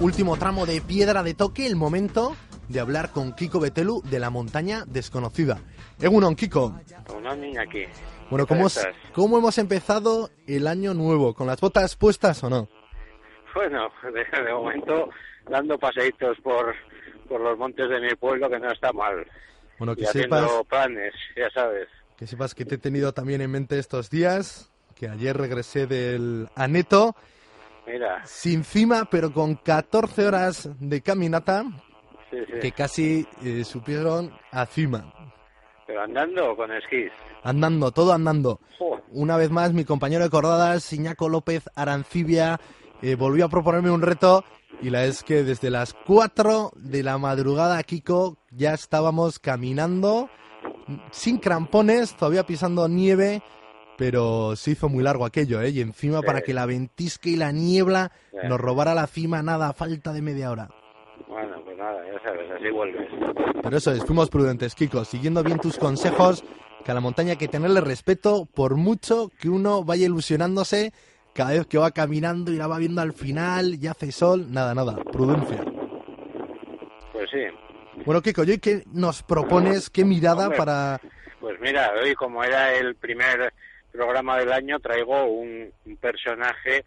Último tramo de piedra de toque, el momento de hablar con Kiko Betelu de la montaña desconocida. Egunon, Kiko. Niña aquí. Bueno, ¿cómo, ¿cómo hemos empezado el año nuevo? ¿Con las botas puestas o no? Bueno, de, momento dando paseitos por, por los montes de mi pueblo que no está mal. Bueno, que y sepas, haciendo planes, ya sabes. que sepas que te he tenido también en mente estos días, que ayer regresé del Aneto, Mira, sin cima, pero con 14 horas de caminata, sí, sí. que casi eh, supieron a cima. ¿Pero andando o con esquís? Andando, todo andando. Una vez más, mi compañero de cordadas, Iñaco López Arancibia, eh, volvió a proponerme un reto y la es que desde las 4 de la madrugada, Kiko, ya estábamos caminando sin crampones, todavía pisando nieve, pero se hizo muy largo aquello, ¿eh? Y encima Sí. para que la ventisca y la niebla Sí. nos robara la cima, nada, falta de media hora. Nada, ya sabes, así vuelves. Pero eso es, fuimos prudentes, Kiko, siguiendo bien tus consejos, que a la montaña hay que tenerle respeto por mucho que uno vaya ilusionándose cada vez que va caminando y la va viendo al final, ya hace sol, nada, nada, prudencia. Pues sí, Bueno, Kiko, ¿y hoy qué nos propones? ¿Qué mirada Hombre. para...? pues mira, hoy como era el primer programa del año, traigo un, un personaje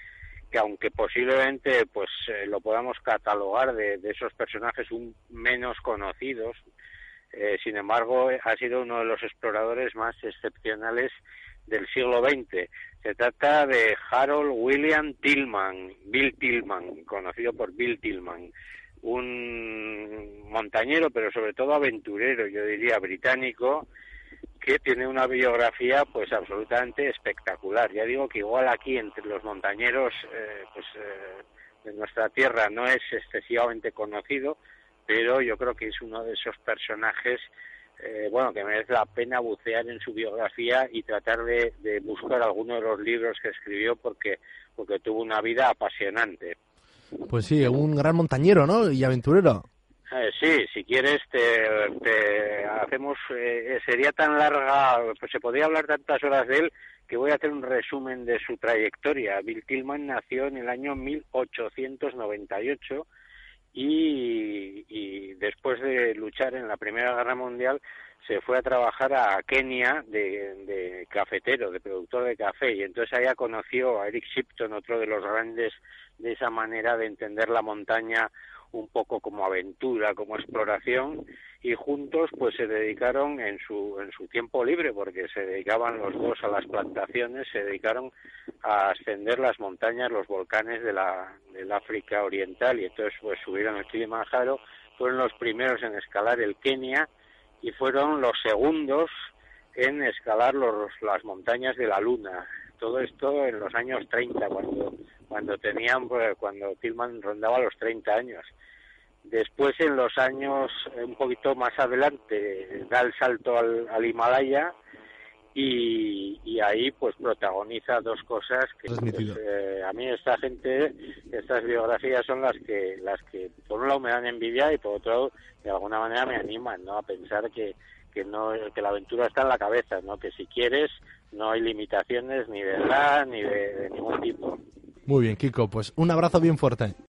que aunque posiblemente pues eh, lo podamos catalogar de, esos personajes un menos conocidos, eh, sin embargo ha sido uno de los exploradores más excepcionales del siglo XX. Se trata de Harold William Tillman, Bill Tillman, conocido por Bill Tillman, un montañero, pero sobre todo aventurero, yo diría británico, que tiene una biografía pues absolutamente espectacular. Ya digo que igual aquí entre los montañeros eh, pues eh, de nuestra tierra no es excesivamente conocido, pero yo creo que es uno de esos personajes eh, bueno que merece la pena bucear en su biografía y tratar de, de buscar alguno de los libros que escribió porque porque tuvo una vida apasionante. Pues sí, un gran montañero, ¿no? Y aventurero. Eh, sí, si quieres te, hacemos eh, sería tan larga, pues se podría hablar tantas horas de él que voy a hacer un resumen de su trayectoria. Bill Tillman nació en el año 1898 y, y después de luchar en la Primera Guerra Mundial se fue a trabajar a Kenia de, de cafetero, de productor de café, y entonces allá conoció a Eric Shipton, otro de los grandes de esa manera de entender la montaña un poco como aventura, como exploración, y juntos pues se dedicaron en su, en su tiempo libre, porque se dedicaban los dos a las plantaciones, se dedicaron a ascender las montañas, los volcanes de la, del África Oriental, y entonces pues subieron el Kilimanjaro, fueron los primeros en escalar el Kenia, y fueron los segundos en escalar los, las montañas de la Luna. Todo esto en los años 30, cuando, cuando tenían, pues, cuando Tillman rondaba los 30 años. Después, en los años eh, un poquito más adelante, da el salto al, al Himalaya y, y ahí pues protagoniza dos cosas que pues, eh, a mí esta gente, estas biografías son las que, las que por un lado me dan envidia y por otro lado de alguna manera me animan, ¿no? A pensar que, que no, que la aventura está en la cabeza, ¿no? Que si quieres no hay limitaciones ni de edad ni de, de ningún tipo. Muy bien, Kiko, pues un abrazo bien fuerte.